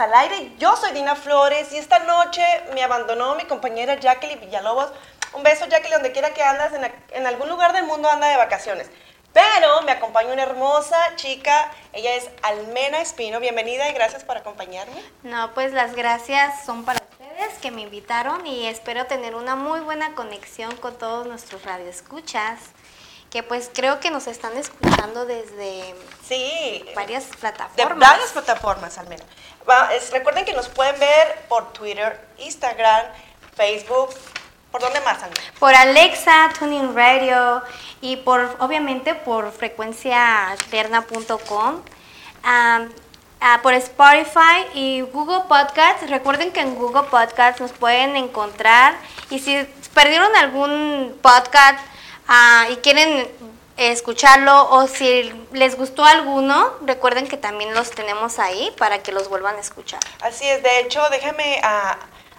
al Aire. Yo soy Dina Flores y esta noche me abandonó mi compañera Jacqueline Villalobos. Un beso Jacqueline, donde quiera que andas, en, en algún lugar del mundo anda de vacaciones. Pero me acompaña una hermosa chica, ella es Almena Espino. Bienvenida y gracias por acompañarme. No, pues las gracias son para ustedes que me invitaron y espero tener una muy buena conexión con todos nuestros radioescuchas que pues creo que nos están escuchando desde sí, varias plataformas. De varias plataformas, al menos. recuerden que nos pueden ver por Twitter, Instagram, Facebook. ¿Por dónde más? Por Alexa, Tuning Radio y por, obviamente, por frecuenciaterna.com. Ah, por Spotify y Google Podcasts. Recuerden que en Google Podcasts nos pueden encontrar y si perdieron algún podcast Ah, y quieren escucharlo o si les gustó alguno, recuerden que también los tenemos ahí para que los vuelvan a escuchar. Así es, de hecho, déjenme ah,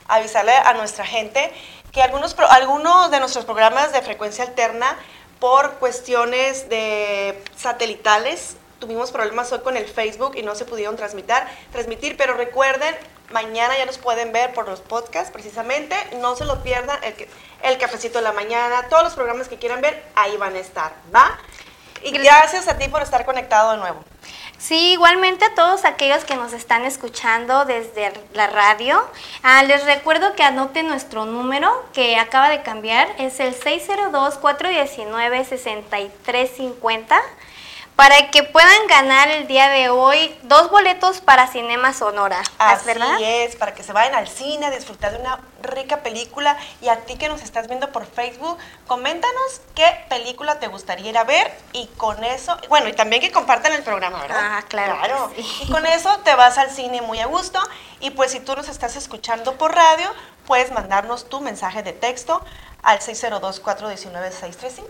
avisarle a nuestra gente que algunos, algunos de nuestros programas de frecuencia alterna, por cuestiones de satelitales, tuvimos problemas hoy con el Facebook y no se pudieron transmitir, transmitir pero recuerden, mañana ya nos pueden ver por los podcasts precisamente, no se lo pierdan, el, el cafecito de la mañana, todos los programas que quieran ver, ahí van a estar, ¿va? Y gracias a ti por estar conectado de nuevo. Sí, igualmente a todos aquellos que nos están escuchando desde la radio. Ah, les recuerdo que anoten nuestro número que acaba de cambiar, es el 602-419-6350 para que puedan ganar el día de hoy dos boletos para Cinema Sonora. Así ¿verdad? es, para que se vayan al cine a disfrutar de una rica película. Y a ti que nos estás viendo por Facebook, coméntanos qué película te gustaría ir a ver y con eso, bueno, y también que compartan el programa, ¿verdad? Ah, claro. Claro. Y con eso te vas al cine muy a gusto. Y pues si tú nos estás escuchando por radio, puedes mandarnos tu mensaje de texto al 602-419-6350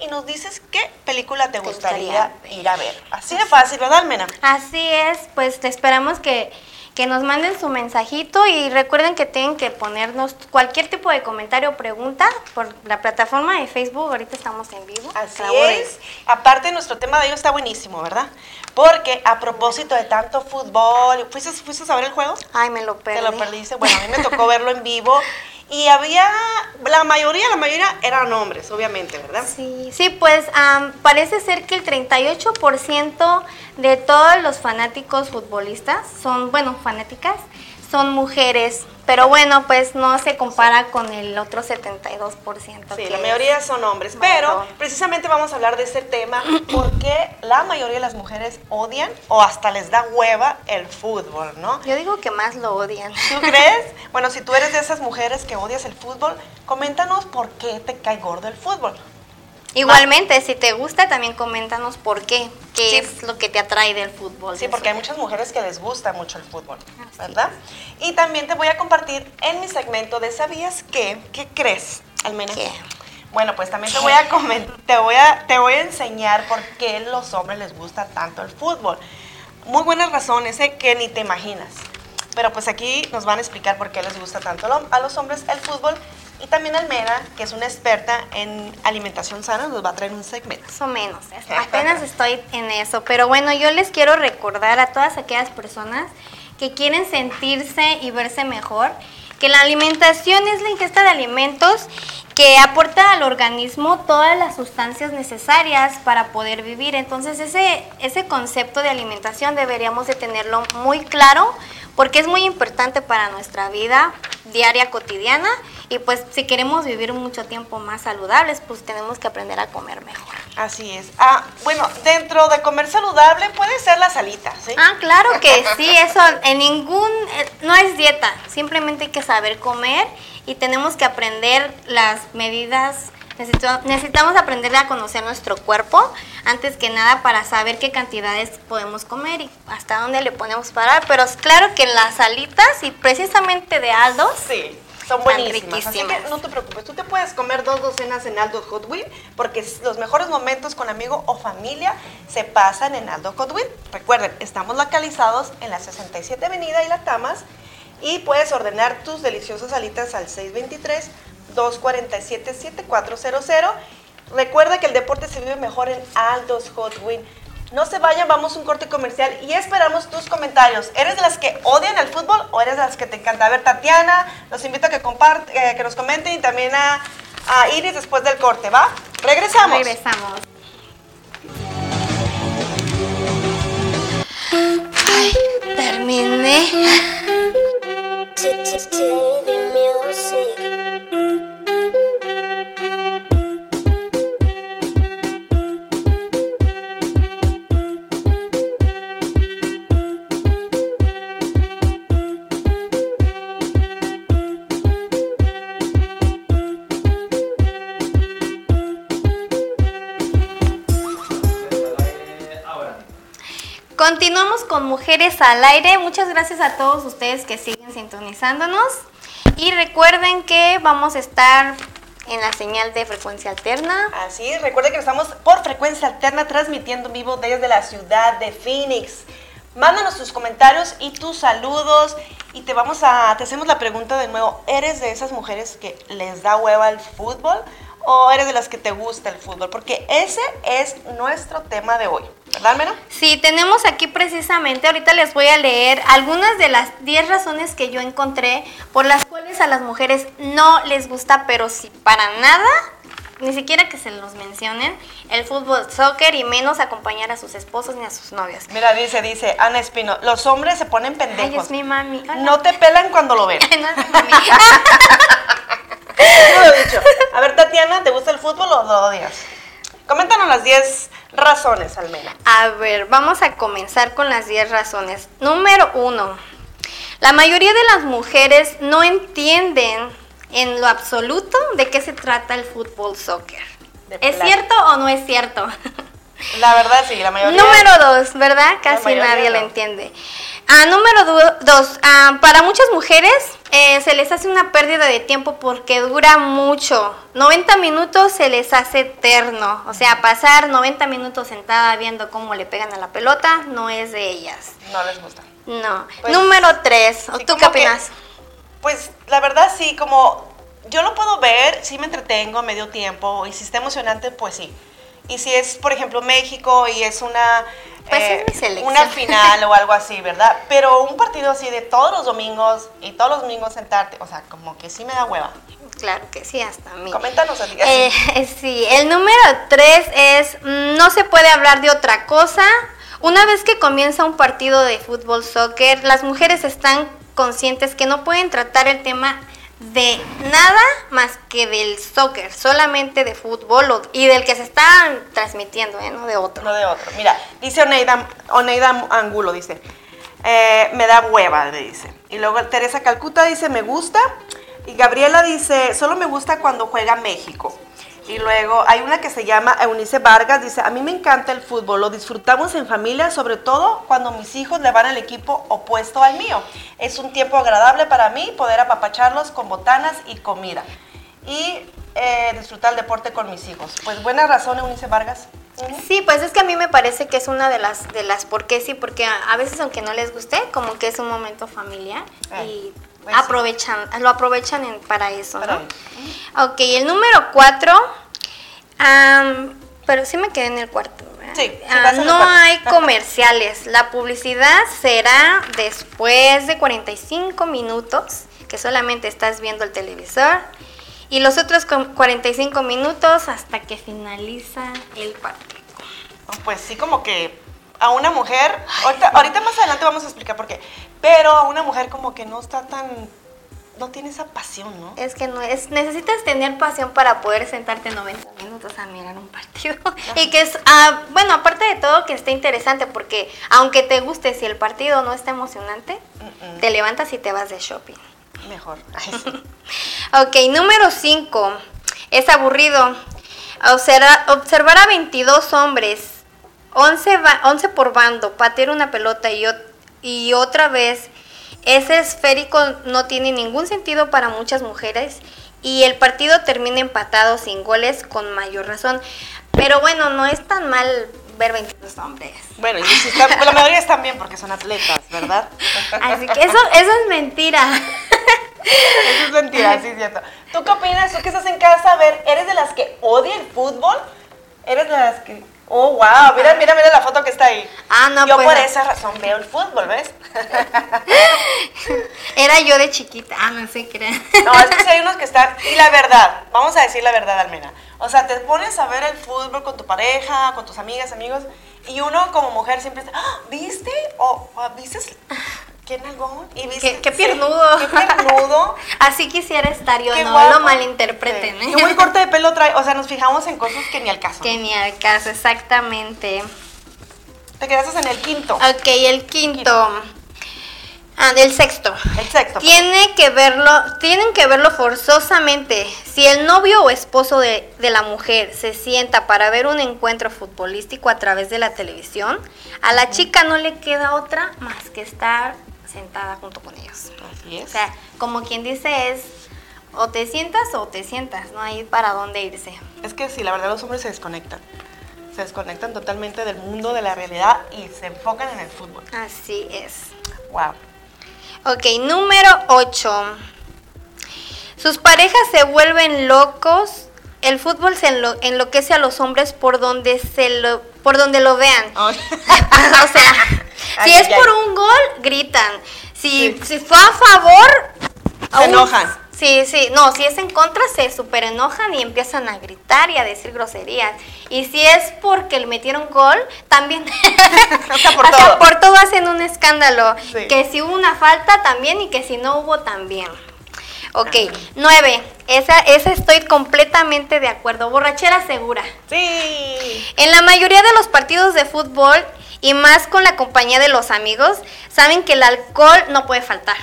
y nos dices qué película te, gustaría, ir a ver. Así de fácil, ¿verdad, Almena? Así es, pues te esperamos que, que nos manden su mensajito y recuerden que tienen que ponernos cualquier tipo de comentario o pregunta por la plataforma de Facebook, ahorita estamos en vivo. Así es. Aparte, nuestro tema de hoy está buenísimo, ¿verdad? Porque a propósito de tanto fútbol, ¿fuiste, ¿fuiste a ver el juego? Ay, me lo perdí. Te lo perdiste. Bueno, a mí me tocó verlo en vivo y había, la mayoría, la mayoría eran hombres, obviamente, ¿verdad? Sí, sí, pues parece ser que el 38% de todos los fanáticos futbolistas son, bueno, fanáticas, son mujeres. Pero bueno, pues no se compara con el otro 72%. Sí, la mayoría son hombres. Pero precisamente vamos a hablar de ese tema porque la mayoría de las mujeres odian o hasta les da hueva el fútbol, ¿no? Yo digo que más lo odian. ¿Tú crees? Bueno, si tú eres de esas mujeres que odias el fútbol, coméntanos por qué te cae gordo el fútbol. Igualmente, si te gusta, también coméntanos por qué, qué es lo que te atrae del fútbol. Sí, porque hay muchas mujeres que les gusta mucho el fútbol, ¿verdad? Y también te voy a compartir en mi segmento de ¿Sabías qué? ¿Qué crees, Almena? ¿Qué? Bueno, pues también te voy a te voy a, te voy a enseñar por qué los hombres les gusta tanto el fútbol. Muy buenas razones, ¿eh? que ni te imaginas. Pero pues aquí nos van a explicar por qué les gusta tanto a los hombres el fútbol y también Almena, que es una experta en alimentación sana, nos va a traer un segmento. Más o menos, apenas estoy en eso. Pero bueno, yo les quiero recordar a todas aquellas personas que quieren sentirse y verse mejor, que la alimentación es la ingesta de alimentos que aporta al organismo todas las sustancias necesarias para poder vivir. Entonces ese, ese concepto de alimentación deberíamos de tenerlo muy claro porque es muy importante para nuestra vida diaria cotidiana y pues si queremos vivir mucho tiempo más saludables, pues tenemos que aprender a comer mejor. Así es. Ah, bueno, dentro de comer saludable puede ser la salita, ¿sí? Ah, claro que sí, eso en ningún, eh, no es dieta, simplemente hay que saber comer y tenemos que aprender las medidas necesitamos aprender a conocer nuestro cuerpo antes que nada para saber qué cantidades podemos comer y hasta dónde le podemos parar. Pero es claro que las alitas y precisamente de Aldo sí. Son buenísimas, así que no te preocupes, tú te puedes comer dos docenas en Aldo Hot Wheel porque los mejores momentos con amigo o familia se pasan en Aldo Hot Wheel. Recuerden, estamos localizados en la 67 Avenida y La Tamas y puedes ordenar tus deliciosas alitas al 623 247-7400. Recuerda que el deporte se vive mejor en Aldos Hot Wheels. No se vayan, vamos a un corte comercial y esperamos tus comentarios. ¿Eres de las que odian el fútbol o eres de las que te encanta? A ver, Tatiana, los invito a que, compart eh, que nos comenten y también a, a Iris después del corte, ¿va? Regresamos. Regresamos. Ay, terminé. Con Mujeres al Aire. Muchas gracias a todos ustedes que siguen sintonizándonos. Y recuerden que vamos a estar en la señal de frecuencia alterna. Así, recuerden que estamos por frecuencia alterna transmitiendo en vivo desde la ciudad de Phoenix. Mándanos tus comentarios y tus saludos y te vamos a te hacemos la pregunta de nuevo, ¿eres de esas mujeres que les da hueva el fútbol o eres de las que te gusta el fútbol? Porque ese es nuestro tema de hoy. Sí, tenemos aquí precisamente, ahorita les voy a leer algunas de las 10 razones que yo encontré por las cuales a las mujeres no les gusta, pero si para nada, ni siquiera que se los mencionen, el fútbol, soccer y menos acompañar a sus esposos ni a sus novias. Mira, dice, dice Ana Espino, los hombres se ponen pendejos. Ay, es mi mami. Hola. No te pelan cuando lo ven. no es mi mami. Yo lo he dicho. A ver, Tatiana, ¿te gusta el fútbol o lo odias? Coméntanos las 10 razones, Almena. A ver, vamos a comenzar con las 10 razones. Número uno, la mayoría de las mujeres no entienden en lo absoluto de qué se trata el fútbol soccer. ¿Es cierto o no es cierto? La verdad, sí, la mayoría. Número dos, ¿verdad? Casi nadie lo no. entiende. Ah, número dos, ah, para muchas mujeres eh, se les hace una pérdida de tiempo porque dura mucho. 90 minutos se les hace eterno. O sea, pasar 90 minutos sentada viendo cómo le pegan a la pelota no es de ellas. No les gusta. No. Pues, número tres, ¿o sí, ¿tú qué que- opinas? Pues la verdad sí, como yo lo puedo ver, sí me entretengo medio tiempo y si está emocionante, pues sí. Y si es, por ejemplo, México y es una, eh, Pues es selección. una final o algo así, ¿verdad? Pero un partido así de todos los domingos y todos los domingos sentarte, o sea, como que sí me da hueva. Claro que sí, hasta a mí. Coméntanos así. Eh, sí, el número tres es mm, no se puede hablar de otra cosa. Una vez que comienza un partido de fútbol soccer, las mujeres están conscientes que no pueden tratar el tema de nada más que del soccer, solamente de fútbol y del que se está transmitiendo, ¿eh? no de otro. No de otro. Mira, dice Oneida, Oneida Angulo, dice, eh, me da hueva, me dice. Y luego Teresa Calcuta dice, me gusta. Y Gabriela dice, solo me gusta cuando juega México. Y luego hay una que se llama Eunice Vargas, dice, a mí me encanta el fútbol, lo disfrutamos en familia, sobre todo cuando mis hijos le van al equipo opuesto al mío. Es un tiempo agradable para mí poder apapacharlos con botanas y comida. Y eh, disfrutar el deporte con mis hijos. Pues buena razón, Eunice Vargas. Sí, pues es que a mí me parece que es una de las de las por qué sí, porque a, a veces aunque no les guste, como que es un momento familiar y pues sí. aprovechan, lo aprovechan en- para eso, Para ¿no? Ok, el número cuatro, am, pero sí me quedé en el cuarto. ¿verdad? Sí, sí, Ah, no hay comerciales. La publicidad será después de 45 minutos, que solamente estás viendo el televisor, y los otros con 45 minutos hasta que finaliza el partido. Pues sí, como que a una mujer, ahorita, ahorita más adelante vamos a explicar por qué, pero a una mujer como que no está tan, no tiene esa pasión, ¿no? Es que no es, necesitas tener pasión para poder sentarte 90 minutos a mirar un partido. Y que es, ah, bueno, aparte de todo, que esté interesante, porque aunque te guste, si el partido no está emocionante, te levantas y te vas de shopping. Mejor. Ay, sí. Ok, número 5. Es aburrido. Observa- observar a 22 hombres, 11, ba- 11 por bando, patear una pelota y, ot- y otra vez. Ese esférico no tiene ningún sentido para muchas mujeres y el partido termina empatado sin goles con mayor razón. Pero bueno, no es tan mal ver 22 hombres. Bueno, y si están- pues la mayoría están bien porque son atletas, ¿verdad? Así que eso, eso es mentira. Eso es mentira, sí es cierto. ¿Tú qué opinas? ¿Tú que estás en casa? A ver, ¿eres de las que odia el fútbol? ¿Eres de las que Oh, wow, mira, mira, mira la foto que está ahí. Ah, no, Yo pues, por no. esa razón veo el fútbol, ¿ves? Era yo de chiquita. Ah, no sé qué No, es que sí hay unos que están. Y la verdad, vamos a decir la verdad, Almena. O sea, te pones a ver el fútbol con tu pareja, con tus amigas, amigos, y uno como mujer siempre está, "Ah, ¿viste? O "Ah, ¿viste? ¿Qué nalgón? ¿Y viste? Qué, qué Sí, piernudo. qué piernudo. Así quisiera estar yo, qué no guapo. lo malinterpreten. Sí. ¿eh? Qué buen corte de pelo trae. O sea, nos fijamos en cosas que ni al caso. Que ni al caso, exactamente. Te quedaste en el quinto. Ok, el quinto. Ah, del sexto. El sexto. Tiene que verlo, tienen que verlo forzosamente. Si el novio o esposo de, de la mujer se sienta para ver un encuentro futbolístico a través de la televisión, a la chica no le queda otra más que estar sentada junto con ellos. Así O es. sea, como quien dice es o te sientas o te sientas, no hay para dónde irse. Es que sí, la verdad los hombres se desconectan. Se desconectan totalmente del mundo, de la realidad y se enfocan en el fútbol. Así es. Wow. Ok, número 8. Sus parejas se vuelven locos. El fútbol se enlo- enloquece a los hombres por donde se lo, por donde lo vean. o sea, Ay, si es por un gol, gritan. Si, Sí. si fue a favor, Se aún- enojan. Sí, sí, no, si es en contra se super enojan y empiezan a gritar y a decir groserías. Y si es porque le metieron gol, también O sea, por o sea, todo. por todo hacen un escándalo. Sí. Que si hubo una falta también y que si no hubo también. Ok, nueve. Esa, esa estoy completamente de acuerdo. Borrachera segura. Sí. En la mayoría de los partidos de fútbol y más con la compañía de los amigos, saben que el alcohol no puede faltar.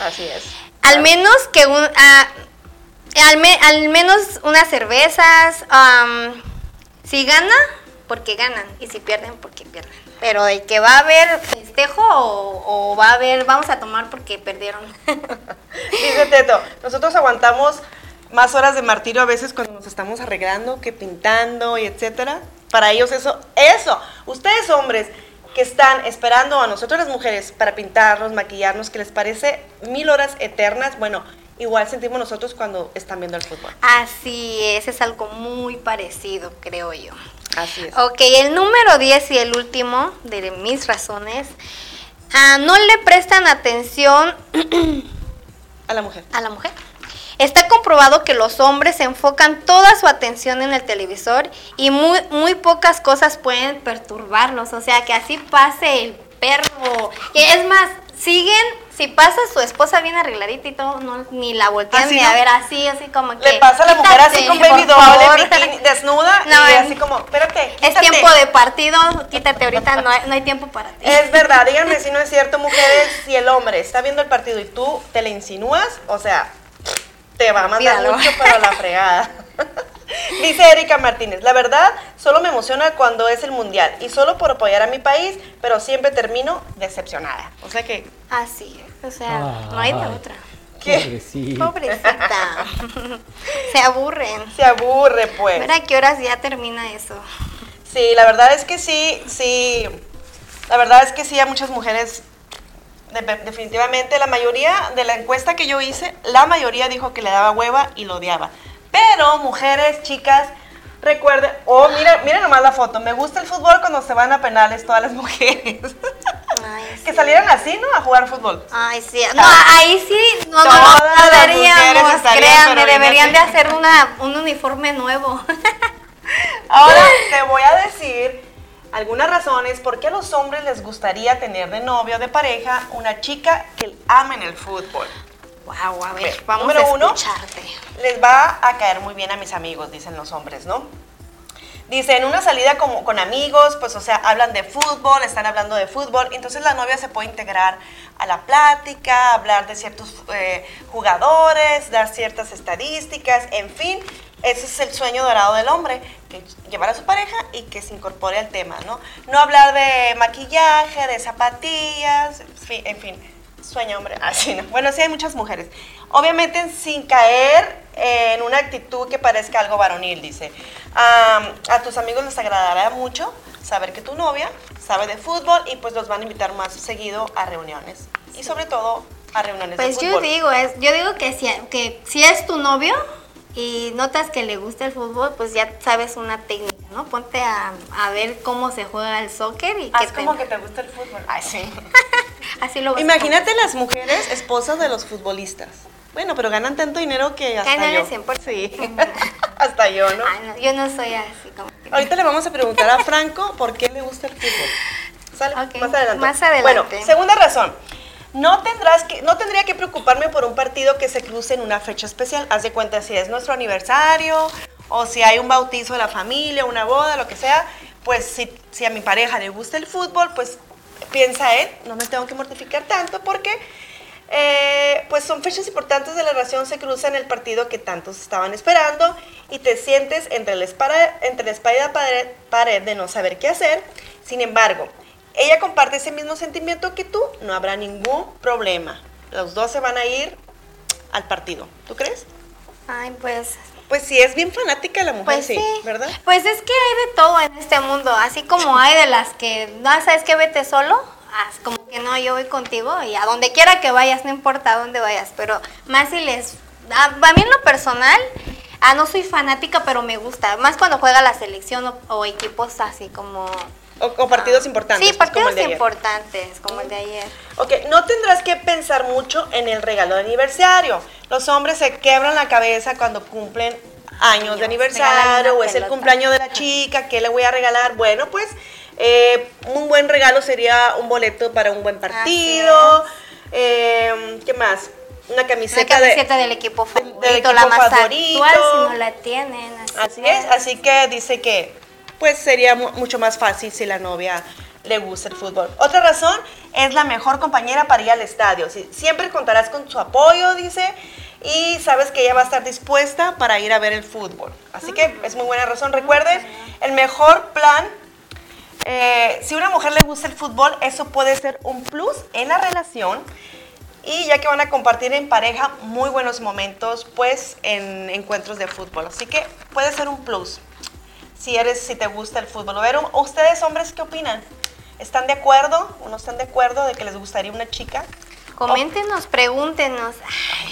Así es. Al menos que un, ah, al, me- al menos unas cervezas. am, si gana, porque ganan. Y si pierden, porque pierden. Pero de que va a haber festejo o, o va a haber, vamos a tomar porque perdieron. Dice Teto, nosotros aguantamos más horas de martirio a veces cuando nos estamos arreglando que pintando y etcétera. Para ellos eso, eso. Ustedes hombres que están esperando a nosotros las mujeres para pintarnos, maquillarnos, que les parece mil horas eternas, bueno, igual sentimos nosotros cuando están viendo el fútbol. Así es, es algo muy parecido, creo yo. Así es. Ok, el número 10 y el último de mis razones. ah, no le prestan atención A la mujer. a la mujer. Está comprobado que los hombres enfocan toda su atención en el televisor y muy, muy pocas cosas pueden perturbarlos. O sea, que así pase el perro. Que es más, siguen, si pasa su esposa bien arregladita y todo, no, ni la voltean Así ni no. a ver así, así como que. Le pasa a la mujer así "Quítate, con baby doll, favor". en bikini, desnuda No, y es- así como, espérate, Es quítate. tiempo de partido, quítate ahorita, no hay, no hay tiempo para ti. Es verdad, díganme si no es cierto, mujeres, si el hombre está viendo el partido y tú te le insinúas, o sea, te va a mandar mucho para la fregada. Dice Erika Martínez, la verdad, solo me emociona cuando es el mundial y solo por apoyar a mi país, pero siempre termino decepcionada. O sea que, Así es, o sea, no hay de otra. ¿Qué? Pobrecita. Pobrecita. Se aburren. se aburre pues. Mira a qué horas ya termina eso. Sí, la verdad es que sí, sí. La verdad es que sí, a muchas mujeres, de- definitivamente, la mayoría de la encuesta que yo hice, la mayoría dijo que le daba hueva y lo odiaba. Pero mujeres, chicas, recuerden, oh, mira, mira nomás la foto, me gusta el fútbol cuando se van a penales todas las mujeres. Ay, que salieran así, ¿no? A jugar fútbol. Ay, sí. No, ahí sí, no, no, no, deberíamos, créanme, deberían de hacer una, un uniforme nuevo. Ahora te voy a decir algunas razones por qué a los hombres les gustaría tener de novio o de pareja una chica que ame en el fútbol. wow, a ver, Ve, vamos número a uno. escucharte. Les va a caer muy bien a mis amigos, dicen los hombres, ¿no? Dice, en una salida con amigos, pues o sea, hablan de fútbol, están hablando de fútbol, entonces la novia se puede integrar a la plática, hablar de ciertos eh, jugadores, dar ciertas estadísticas, en fin, ese es el sueño dorado del hombre, que llevar a su pareja y que se incorpore al tema, ¿no? No hablar de maquillaje, de zapatillas, en fin, en fin sueño hombre, así no. Bueno, sí hay muchas mujeres. Obviamente sin caer en una actitud que parezca algo varonil, dice. A tus amigos les agradará mucho saber que tu novia sabe de fútbol y pues los van a invitar más seguido a reuniones. Y sobre todo a reuniones de Pues yo fútbol. digo, es, yo digo que si, que si es tu novio, y notas que le gusta el fútbol, pues ya sabes una técnica, ¿no? Ponte a, a ver cómo se juega el soccer y Haz que te- como que te gusta el fútbol. Ay, sí. Así lo vas a Imagínate las mujeres esposas de los futbolistas. Bueno, pero ganan tanto dinero que hasta Ganan yo. el 100%. Sí. hasta yo, ¿no? Ay, no, yo no soy así como que... Ahorita le vamos a preguntar a Franco por qué le gusta el fútbol. ¿Sale? Más adelante. más adelante. Bueno, segunda razón. No, tendrás que, no tendría que preocuparme por un partido que se cruce en una fecha especial. Haz de cuenta si es nuestro aniversario o si hay un bautizo de la familia, una boda, lo que sea. Pues si, si a mi pareja le gusta el fútbol, pues piensa él, no me tengo que mortificar tanto porque eh, pues son fechas importantes de la relación, se cruzan el partido que tantos estaban esperando y te sientes entre la espada, entre la pared, pared de no saber qué hacer. Sin embargo, ella comparte ese mismo sentimiento que tú, no habrá ningún problema. Los dos se van a ir al partido. ¿Tú crees? Ay, pues... Pues sí, es bien fanática la mujer, Pues sí, sí, ¿verdad? Pues es que hay de todo en este mundo, así como hay de las que, no, ¿sabes qué? Vete solo, haz como que no, yo voy contigo y a donde quiera que vayas, no importa a dónde vayas, pero más si les... A, a mí en lo personal, ah, no soy fanática, pero me gusta, más cuando juega la selección o, o equipos así como... O, o partidos importantes. Sí, pues, como partidos ayer. importantes, como el de ayer. Ok, no tendrás que pensar mucho en el regalo de aniversario. Los hombres se quebran la cabeza cuando cumplen años de aniversario o es el cumpleaños de la chica, ¿qué le voy a regalar? Bueno, pues eh, un buen regalo sería un boleto para un buen partido. eh, ¿Qué más? Una Una camiseta, de- camiseta del equipo del favorito, equipo la más favorito. actual, si no la tienen. Así es, así que dice que pues sería mu- mucho más fácil si la novia le gusta el fútbol. Otra razón es la mejor compañera para ir al estadio. Si- Siempre contarás con su apoyo, dice, y sabes que ella va a estar dispuesta para ir a ver el fútbol. Así que es muy buena razón. Recuerden, el mejor plan, eh, si a una mujer le gusta el fútbol, eso puede ser un plus en la relación. Y ya que van a compartir en pareja muy buenos momentos, pues en encuentros de fútbol. Así que puede ser un plus si eres, si te gusta el fútbol. A ver, ¿ustedes hombres qué opinan? ¿Están de acuerdo o no están de acuerdo de que les gustaría una chica? Coméntenos, pregúntenos.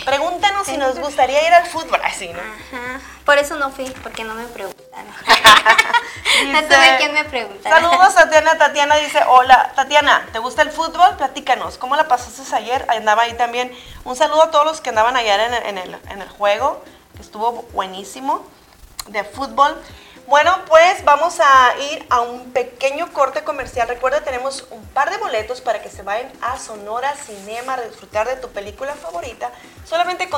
Pregúntanos si nos gustaría ir al fútbol. Así, ¿no? Ajá. Por eso no fui, porque no me preguntaron. no tuve quien me preguntara. Saludos, Tatiana. Tatiana dice, hola, Tatiana, ¿te gusta el fútbol? Platícanos, ¿cómo la pasaste ayer? Andaba ahí también. Un saludo a todos los que andaban ayer en el, en el, en el juego, que estuvo buenísimo, de fútbol. Bueno, pues vamos a ir a un pequeño corte comercial. Recuerda, tenemos un par de boletos para que se vayan a Sonora Cinema a disfrutar de tu película favorita. Solamente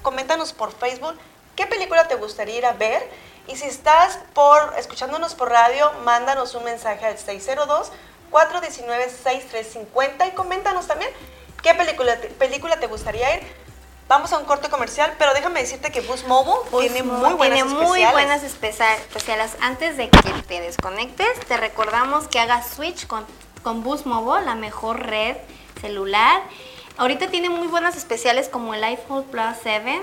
coméntanos por Facebook qué película te gustaría ir a ver. Y si estás por escuchándonos por radio, mándanos un mensaje al 602-419-6350 y coméntanos también qué película te, película te gustaría ir. Vamos a un corte comercial, pero déjame decirte que Boost Mobile tiene muy buenas tiene muy especiales. buenas espesa- especiales. Antes de que te desconectes, te recordamos que hagas switch con, con Boost Mobile, la mejor red celular. Ahorita tiene muy buenas especiales como el iPhone Plus 7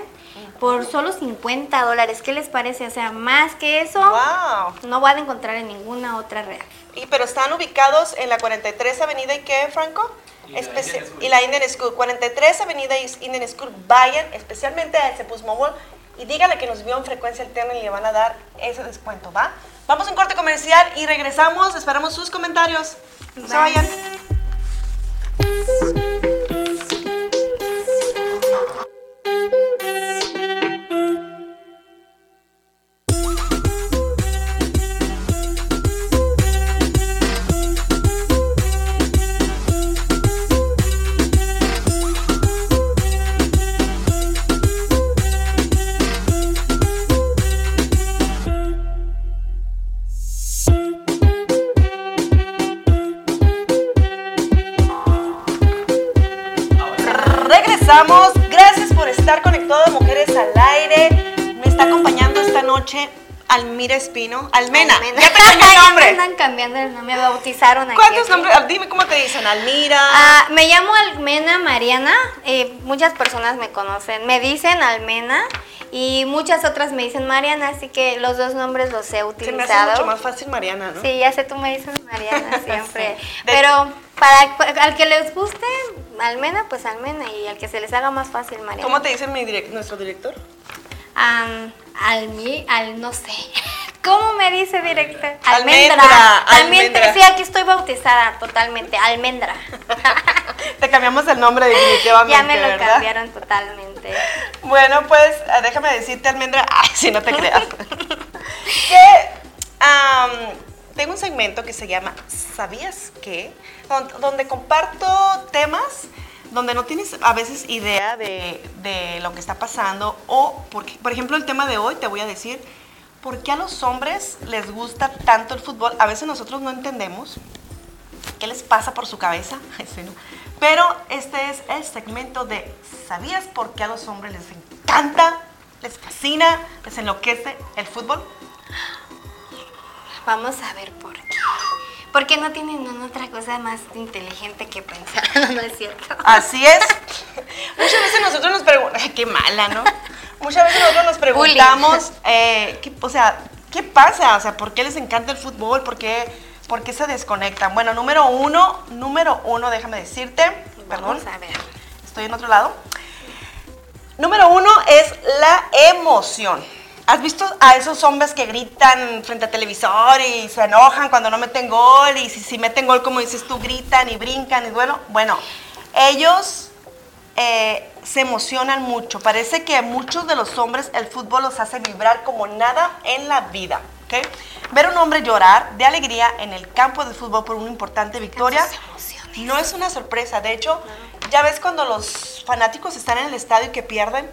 por solo 50 dólares. ¿Qué les parece? O sea, más que eso, Wow. no van a encontrar en ninguna otra red. Y, pero están ubicados en la 43 Avenida y qué, Franco? Y la Especi- Indian School. y la Indian School. 43 Avenida Indian School. Vayan especialmente a ese Boost Mobile y díganle que nos vio en frecuencia alterna y le van a dar ese descuento, ¿va? Vamos a un corte comercial y regresamos. Esperamos sus comentarios. No se Bye. vayan. Almira Espino. Almena. Almena. Ya te cambié el nombre. Andan cambiando el nombre, me bautizaron aquí. ¿Cuántos aquí. nombres? Ah, Dime cómo te dicen. Almira. Ah, me llamo Almena Mariana, eh, muchas personas me conocen, me dicen Almena y muchas otras me dicen Mariana, así que los dos nombres los he Se utilizado. me hace mucho más fácil Mariana, ¿no? Sí, ya sé, tú me dices Mariana siempre. Sí. Pero para al que les guste Almena, pues Almena y al que se les haga más fácil Mariana. ¿Cómo te dice mi direc- nuestro director? Am, almi, al no sé. ¿Cómo me dice directo? Almendra, También te- almendra. sí, aquí estoy bautizada totalmente, almendra. Te cambiamos el nombre definitivamente, ya me lo ¿verdad? cambiaron totalmente. Bueno, pues eh, déjame decirte, Almendra, ay, si no te creas, que tengo un segmento que se llama ¿Sabías qué? Don- Donde comparto temas donde no tienes a veces idea de, de lo que está pasando o, porque, por ejemplo, el tema de hoy te voy a decir, ¿por qué a los hombres les gusta tanto el fútbol? A veces nosotros no entendemos qué les pasa por su cabeza. Pero este es el segmento de ¿sabías por qué a los hombres les encanta, les fascina, les enloquece el fútbol? Vamos a ver por qué. Porque no tienen otra cosa más inteligente que pensar, no, es cierto. Así es. Muchas veces nosotros nos preguntamos, qué mala, ¿no? Muchas veces nosotros nos preguntamos, eh, ¿qué- o sea, ¿qué pasa? O sea, ¿por qué les encanta el fútbol? ¿Por qué, por qué se desconectan? Bueno, número uno, número uno, déjame decirte, perdón, Vamos a ver. estoy en otro lado. Número uno es la emoción. ¿Has visto a esos hombres que gritan frente al televisor y se enojan cuando no meten gol? Y si, si meten gol, como dices tú, gritan y brincan y duelo. Bueno, ellos eh, se emocionan mucho. Parece que a muchos de los hombres el fútbol los hace vibrar como nada en la vida. ¿ok? Ver a un hombre llorar de alegría en el campo de fútbol por una importante victoria no es una sorpresa. De hecho, ya ves cuando los fanáticos están en el estadio y que pierden,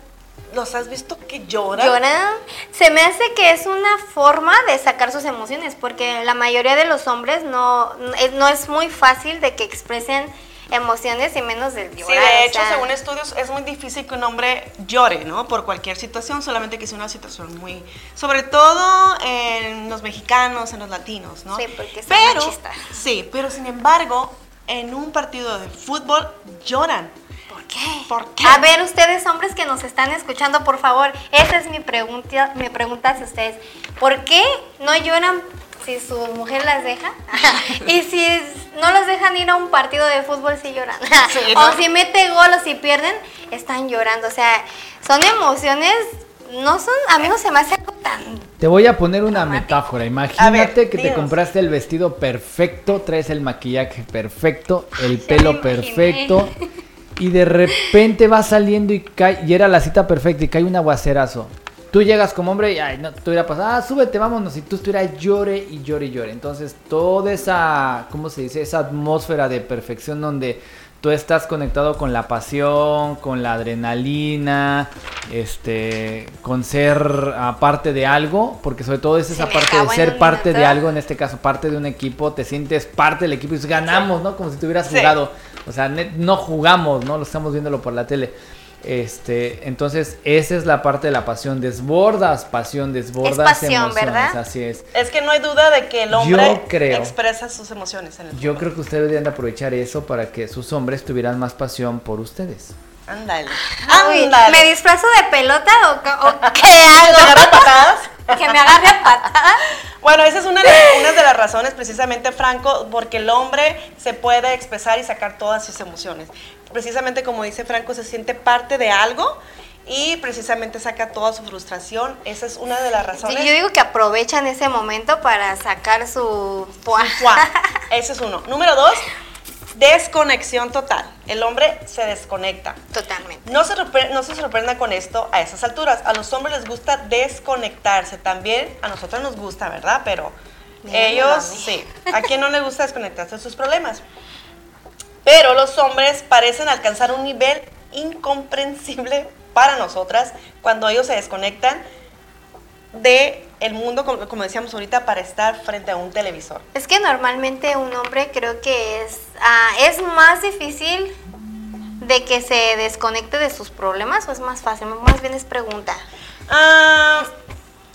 ¿los has visto que lloran? Lloran. Se me hace que es una forma de sacar sus emociones, porque la mayoría de los hombres no, no es- muy fácil de que expresen emociones y menos del llorar. Sí, de hecho, sea, según estudios, es muy difícil que un hombre llore, ¿no? Por cualquier situación, solamente que sea una situación muy... Sobre todo en los mexicanos, en los latinos, ¿no? Sí, porque son pero, machistas. Sí, pero sin embargo, en un partido de fútbol lloran. ¿Por qué? ¿Por qué? A ver, ustedes hombres que nos están escuchando, por favor, esa es mi pregunta, mi pregunta hacia ustedes. ¿Por qué no lloran si su mujer las deja? y si no los dejan ir a un partido de fútbol, si lloran. Sí, o si mete gol o si pierden, están llorando. O sea, son emociones, no son, a mí no se me hace algo tan... Te voy a poner una Dramático. metáfora. Imagínate que te compraste el vestido perfecto, traes el maquillaje perfecto, el Ya pelo perfecto. Y de repente va saliendo y cae, y era la cita perfecta y cae un aguacerazo. Tú llegas como hombre y ay, no, tú hubieras pasado, ah, súbete, vámonos. Y tú estuvieras llore y llore y llore. Entonces, toda esa, ¿cómo se dice? Esa atmósfera de perfección donde tú estás conectado con la pasión, con la adrenalina, este, con ser ah, parte de algo, porque sobre todo es esa me parte de ser parte de algo, en este caso parte de un equipo, te sientes parte del equipo y dices, ganamos, ¿no? Como si te hubieras Sí. jugado. O sea, net- no jugamos, ¿no? Lo estamos viéndolo por la tele. Este, entonces, esa es la parte de la pasión. Desbordas pasión, desbordas pasión, emociones, ¿verdad? Así es. Es que no hay duda de que el hombre creo. expresa sus emociones en el Yo fútbol. creo que ustedes deberían de aprovechar eso para que sus hombres tuvieran más pasión por ustedes. Ándale. ¿Me disfrazo de pelota o, qué ¿Te agarra hago? patadas? Que me agarre a patadas. Bueno, esa es una de, una de las razones, precisamente, Franco, porque el hombre se puede expresar y sacar todas sus emociones. Precisamente como dice Franco, se siente parte de algo y precisamente saca toda su frustración. Esa es una de las Sí, razones. yo digo que aprovechan ese momento para sacar su... Juan, ese es uno. Número dos, desconexión total. El hombre se desconecta. Totalmente. No se, no se sorprenda con esto a esas alturas. A los hombres les gusta desconectarse. También a nosotros nos gusta, ¿verdad? Pero Dígamelo ellos, sí. ¿A quién no le gusta desconectarse de sus problemas? Pero los hombres parecen alcanzar un nivel incomprensible para nosotras cuando ellos se desconectan de el mundo, como, como decíamos ahorita, para estar frente a un televisor. Es que normalmente un hombre creo que es, ah, es más difícil de que se desconecte de sus problemas o es más fácil, más bien es pregunta. Ah,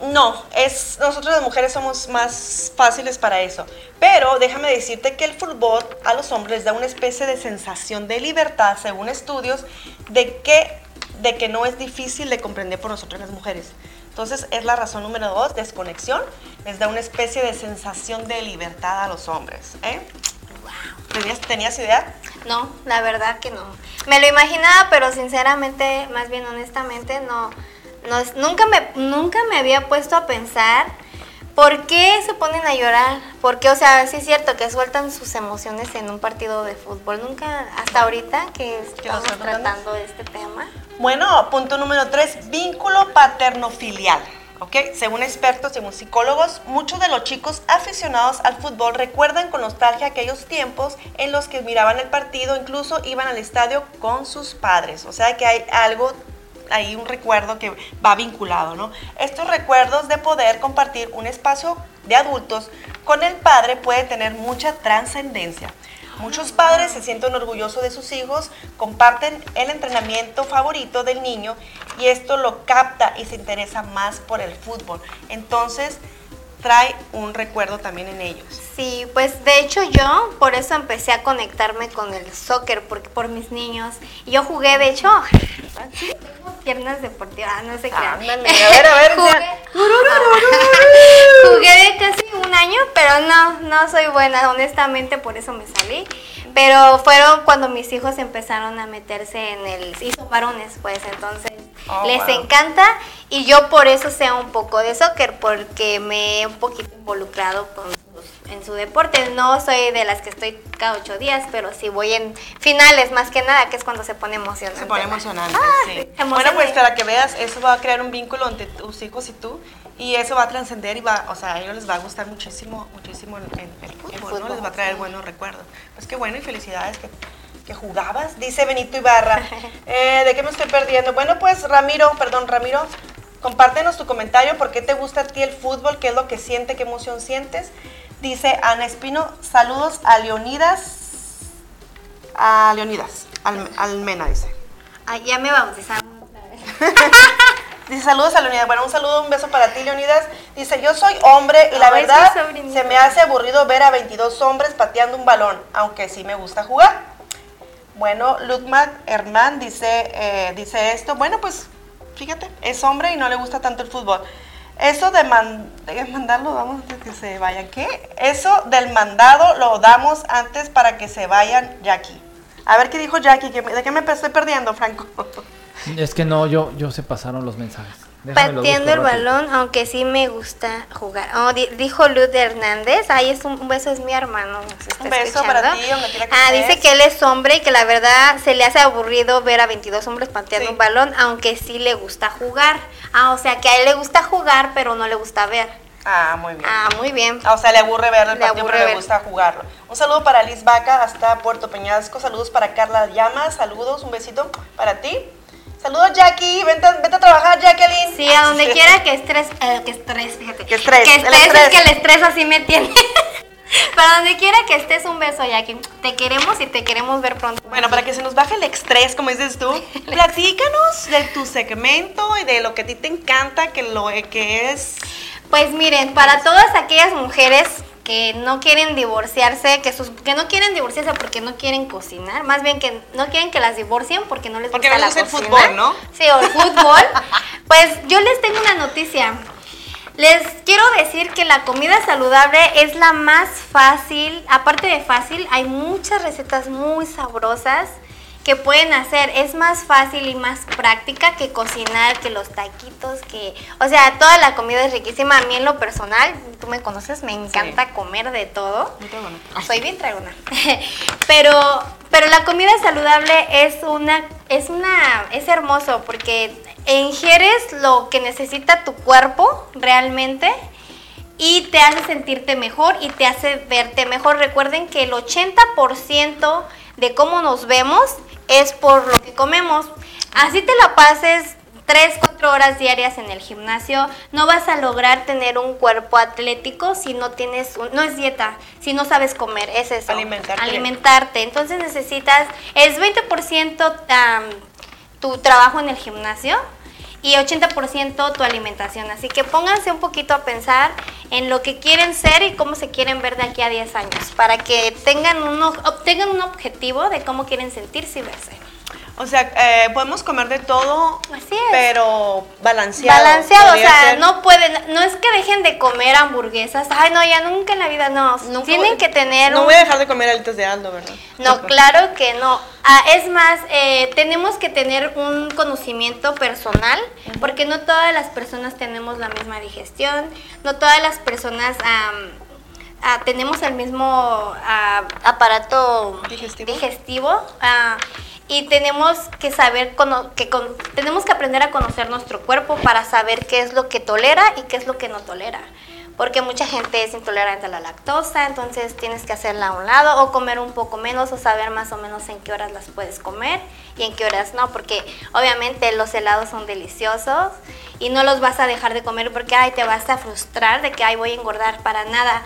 no, es, nosotros las mujeres somos más fáciles para eso. Pero déjame decirte que el fútbol a los hombres da una especie de sensación de libertad, según estudios, de que, de que no es difícil de comprender por nosotros las mujeres. Entonces es la razón número dos, desconexión, les da una especie de sensación de libertad a los hombres. ¿eh? ¿Tenías, ¿Tenías idea? No, la verdad que no. Me lo imaginaba, pero sinceramente, más bien honestamente, no, nos- nunca, me, nunca me había puesto a pensar por qué se ponen a llorar. Porque, o sea, sí es cierto que sueltan sus emociones en un partido de fútbol. Nunca, hasta ahorita que ¿Que lo estamos tratando este tema. Bueno, punto número tres, vínculo paterno-filial. ¿ok? Según expertos, según psicólogos, muchos de los chicos aficionados al fútbol recuerdan con nostalgia aquellos tiempos en los que miraban el partido, incluso iban al estadio con sus padres. O sea que hay algo, hay un recuerdo que va vinculado, ¿no? Estos recuerdos de poder compartir un espacio de adultos con el padre puede tener mucha trascendencia. Muchos padres se sienten orgullosos de sus hijos, comparten el entrenamiento favorito del niño y esto lo capta y se interesa más por el fútbol. Entonces, trae un recuerdo también en ellos. Sí, pues de hecho yo por eso empecé a conectarme con el soccer, porque por mis niños. Yo jugué, de hecho, tengo piernas deportivas, no sé qué. Ándale, a ver, a ver, jugué, jugué casi un año, pero no, no soy buena, honestamente, por eso me salí. Pero fueron cuando mis hijos empezaron a meterse en el... Hizo varones, pues, entonces Oh, les wow. encanta y yo por eso sé un poco de soccer, porque me he un poquito involucrado con sus- en su deporte. No soy de las que estoy cada ocho días, pero sí voy en finales más que nada, que es cuando se pone emocionante. Se pone emocionante, Ah, sí. sí, Bueno, emocionante. pues para que veas, eso va a crear un vínculo entre tus hijos y tú. Y eso va a trascender y va, o sea, a ellos les va a gustar muchísimo, muchísimo el, el- el fútbol, ¿no? fútbol, Les va a traer sí. buenos recuerdos. Pues qué bueno y felicidades que, que jugabas, dice Benito Ibarra. Eh, ¿De qué me estoy perdiendo? Bueno, pues Ramiro, perdón, Ramiro, compártenos tu comentario, ¿por qué te gusta a ti el fútbol? ¿Qué es lo que siente? ¿Qué emoción sientes? Dice Ana Espino, saludos a Leonidas, a Leonidas, Alme- Almena, dice. Ah, ya me otra vez. Dice saludos a Leonidas. Bueno, un saludo, un beso para ti, Leonidas. Dice, yo soy hombre y la Ay, verdad se me hace aburrido ver a 22 hombres pateando un balón, aunque sí me gusta jugar. Bueno, Ludmar Herman dice, eh, dice esto. Bueno, pues fíjate, es hombre y no le gusta tanto el fútbol. Eso de, man- de mandarlo damos antes que se vayan. ¿Qué? Eso del mandado lo damos antes para que se vayan Jackie. A ver qué dijo Jackie, ¿de qué me estoy perdiendo, Franco? Es que no, yo, yo se pasaron los mensajes. Déjame Pateando el rápido. balón, aunque sí me gusta jugar. Oh, di- dijo Luz Hernández. Ay, es un, un beso, es mi hermano. Un beso escuchando. para ti, que Ah, dice que él es hombre y que la verdad se le hace aburrido ver a 22 hombres pateando Sí. un balón, aunque sí le gusta jugar. Ah, o sea que a él le gusta jugar, pero no le gusta ver. Ah, muy bien. Ah, muy bien. Ah, O sea, le aburre ver el Le partido, aburre pero le gusta jugarlo. Un saludo para Liz Vaca hasta Puerto Peñasco. Saludos para Carla Llamas. Saludos, un besito para ti. Saludos, Jackie. Vente, a- trabajar, Jacqueline. Sí, a donde quiera que estrés, eh, que estrés, fíjate. Que estrés, Que el estrés, estrés. es que el estrés así me tiene. Para donde quiera que estés, un beso, Jackie. Te queremos y te queremos ver pronto. Bueno, para que se nos baje el estrés, como dices tú, platícanos de tu segmento y de lo que a ti te encanta, que lo que es... Pues miren, para todas aquellas mujeres que no quieren divorciarse, que sus que no quieren divorciarse porque no quieren cocinar, más bien que no quieren que las divorcien porque no les Porque gusta no la gusta el cocina. fútbol, ¿no? Sí, o el fútbol. pues yo les tengo una noticia. Les quiero decir que la comida saludable es la más fácil, aparte de fácil, hay muchas recetas muy sabrosas que pueden hacer. Es más fácil y más práctica que cocinar, que los taquitos, que... O sea, toda la comida es riquísima. A mí en lo personal, tú me conoces, me encanta comer de todo. Soy bien tragona. pero, pero la comida saludable es una, es una, es hermoso porque ingieres lo que necesita tu cuerpo realmente y te hace sentirte mejor y te hace verte mejor. Recuerden que el 80% de cómo nos vemos es por lo que comemos. Así te la pases 3, 4 horas diarias en el gimnasio, no vas a lograr tener un cuerpo atlético si no tienes, un- no es dieta, si no sabes comer, es eso. Alimentarte. Alimentarte. Entonces necesitas, es 20% am, tu trabajo en el gimnasio y 80% tu alimentación. Así que pónganse un poquito a pensar en lo que quieren ser y cómo se quieren ver de aquí a 10 años, para que tengan un, obtengan un objetivo de cómo quieren sentirse y verse. O sea, eh, podemos comer de todo, Así es. pero balanceado. Balanceado, o sea, ser. no pueden, no es que dejen de comer hamburguesas, ay no, ya nunca en la vida, no, Nunca tienen voy- que tener No un- voy a dejar de comer alitas de Aldo, ¿verdad? No, claro que no. Ah, es más, eh, tenemos que tener un conocimiento personal, porque no todas las personas tenemos la misma digestión, no todas las personas ah, tenemos el mismo ah, aparato Digestivo. digestivo, ah, y tenemos que saber, que tenemos que aprender a conocer nuestro cuerpo para saber qué es lo que tolera y qué es lo que no tolera. Porque mucha gente es intolerante a la lactosa, entonces tienes que hacerla a un lado o comer un poco menos o saber más o menos en qué horas las puedes comer y en qué horas no, porque obviamente los helados son deliciosos y no los vas a dejar de comer porque ay, te vas a frustrar de que ay, voy a engordar para nada.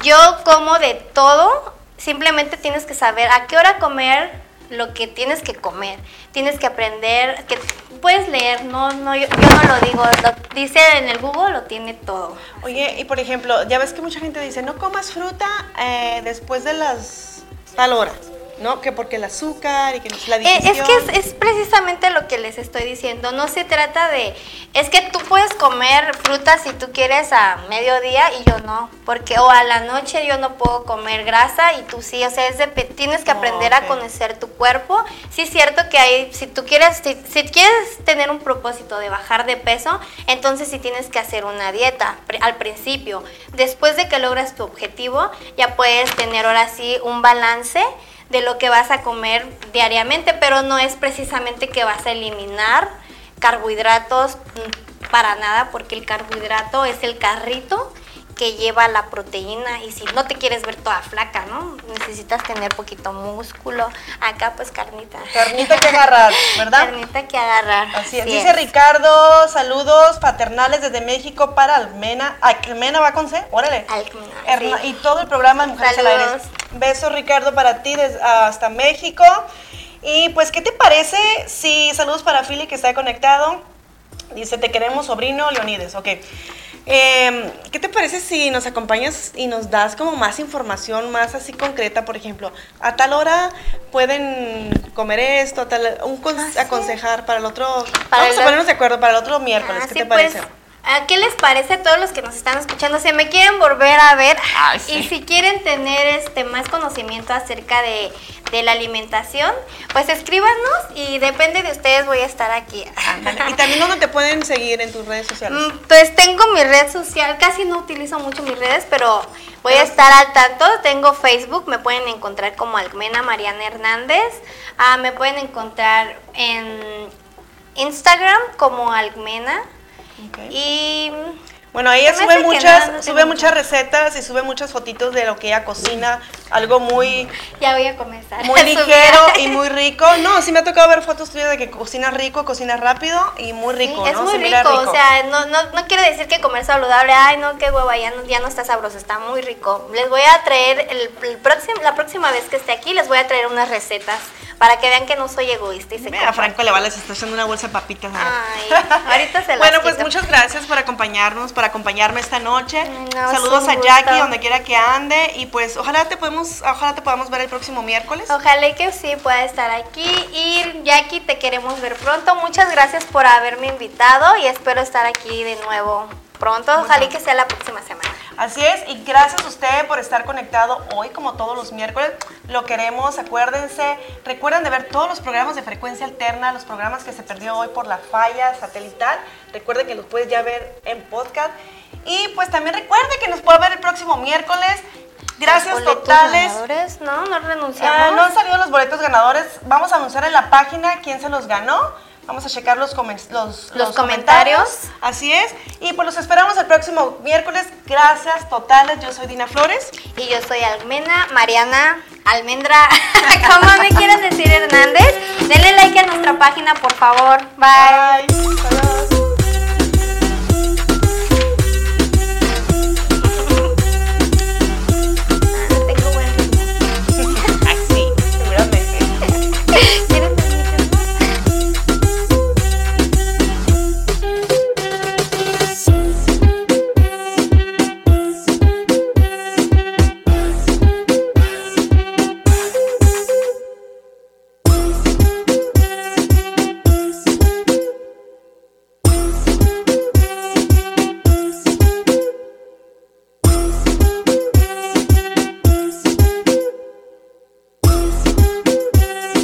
Yo como de todo, simplemente tienes que saber a qué hora comer lo que tienes que comer. Tienes que aprender, que puedes leer, no, no, yo, yo no lo digo, lo dice en el Google, lo tiene todo. Oye, y por ejemplo, ya ves que mucha gente dice, no comas fruta eh, después de las tal hora, ¿no? Que porque el azúcar y que la Eh, es digestión. que es, es precisamente lo que les estoy diciendo. No se trata de. Es que tú puedes comer frutas si tú quieres a mediodía y yo no. Porque, o a la noche yo no puedo comer grasa y tú sí. O sea, es de- tienes que Oh, aprender ok. a conocer tu cuerpo. Sí, es cierto que hay. Si tú quieres. Si, si quieres tener un propósito de bajar de peso, entonces sí tienes que hacer una dieta al principio. Después de que logras tu objetivo, ya puedes tener ahora sí un balance de lo que vas a comer diariamente, pero no es precisamente que vas a eliminar carbohidratos mm, para nada, porque el carbohidrato es el carrito que lleva la proteína y si no te quieres ver toda flaca, ¿no? Necesitas tener poquito músculo. Acá pues carnita. Carnita que agarrar, ¿verdad? Carnita que agarrar. Así es. Dice Ricardo, saludos paternales desde México para Almena. Almena va con C, órale. Almena, sí. Y todo el programa de Mujeres al Aire. Saludos. Besos, Ricardo, para ti desde, hasta México. Y pues, ¿qué te parece si saludos para Philly que está conectado? Dice, te queremos, sobrino Leonides. Ok. Eh, ¿Qué te parece si nos acompañas y nos das como más información, más así concreta? Por ejemplo, a tal hora pueden comer esto, a tal, un Ah, sí. aconsejar para el otro. Para vamos el- a ponernos de acuerdo para el otro miércoles. Ah, ¿Qué sí, te parece? pues, ¿a ¿Qué les parece a todos los que nos están escuchando? Si me quieren volver a ver Ay, sí. y si quieren tener este más conocimiento acerca de, de la alimentación, pues escríbanos y depende de ustedes voy a estar aquí. Ándale. Y también dónde te pueden seguir en tus redes sociales. Mm, Pues tengo mi red social, casi no utilizo mucho mis redes, pero voy a estar al tanto. Tengo Facebook, me pueden encontrar como Almena Mariana Hernández. Ah, me pueden encontrar en Instagram como Almena. Y Bueno, ella sube muchas, no, no sube muchas recetas y sube muchas fotitos de lo que ella cocina, algo muy, ya voy a comenzar. muy a ligero y muy rico. No, sí me ha tocado ver fotos tuyas de que cocinas rico, cocinas rápido y muy Sí, rico, es ¿no? muy Se rico, o sea, no, no, no quiere decir que comer saludable, ay no, qué hueva, ya no, ya no está sabroso, está muy rico. Les voy a traer, el, el próximo, la próxima vez que esté aquí, les voy a traer unas recetas para que vean que no soy egoísta y se Mira, a Franco le vale, se está echando una bolsa de papitas. Ay, ahorita se las Bueno, pues quito. muchas gracias por acompañarnos, por acompañarme esta noche. No, Saludos a Jackie, gusto. donde quiera que ande. Y pues ojalá te podemos, ojalá te podamos ver el próximo miércoles. Ojalá que sí pueda estar aquí. Y Jackie, te queremos ver pronto. Muchas gracias por haberme invitado y espero estar aquí de nuevo pronto. Ojalá y que sea la próxima semana. Así es, y gracias a usted por estar conectado hoy, como todos los miércoles. Lo queremos, acuérdense. Recuerden de ver todos los programas de frecuencia alterna, los programas que se perdió hoy por la falla satelital. Recuerden que los puedes ya ver en podcast. Y pues también recuerde que nos puede ver el próximo miércoles. Gracias Los boletos totales. ganadores, No, no renunciamos. Ah, no han salido los boletos ganadores. Vamos a anunciar en la página quién se los ganó. Vamos a checar los, comen- los, Los comentarios. Así es. Y pues los esperamos el próximo miércoles. Gracias totales. Yo soy Dina Flores. Y yo soy Almena, Mariana, Almendra, como me quieran decir Hernández. Denle like a nuestra página, por favor. Bye. Bye.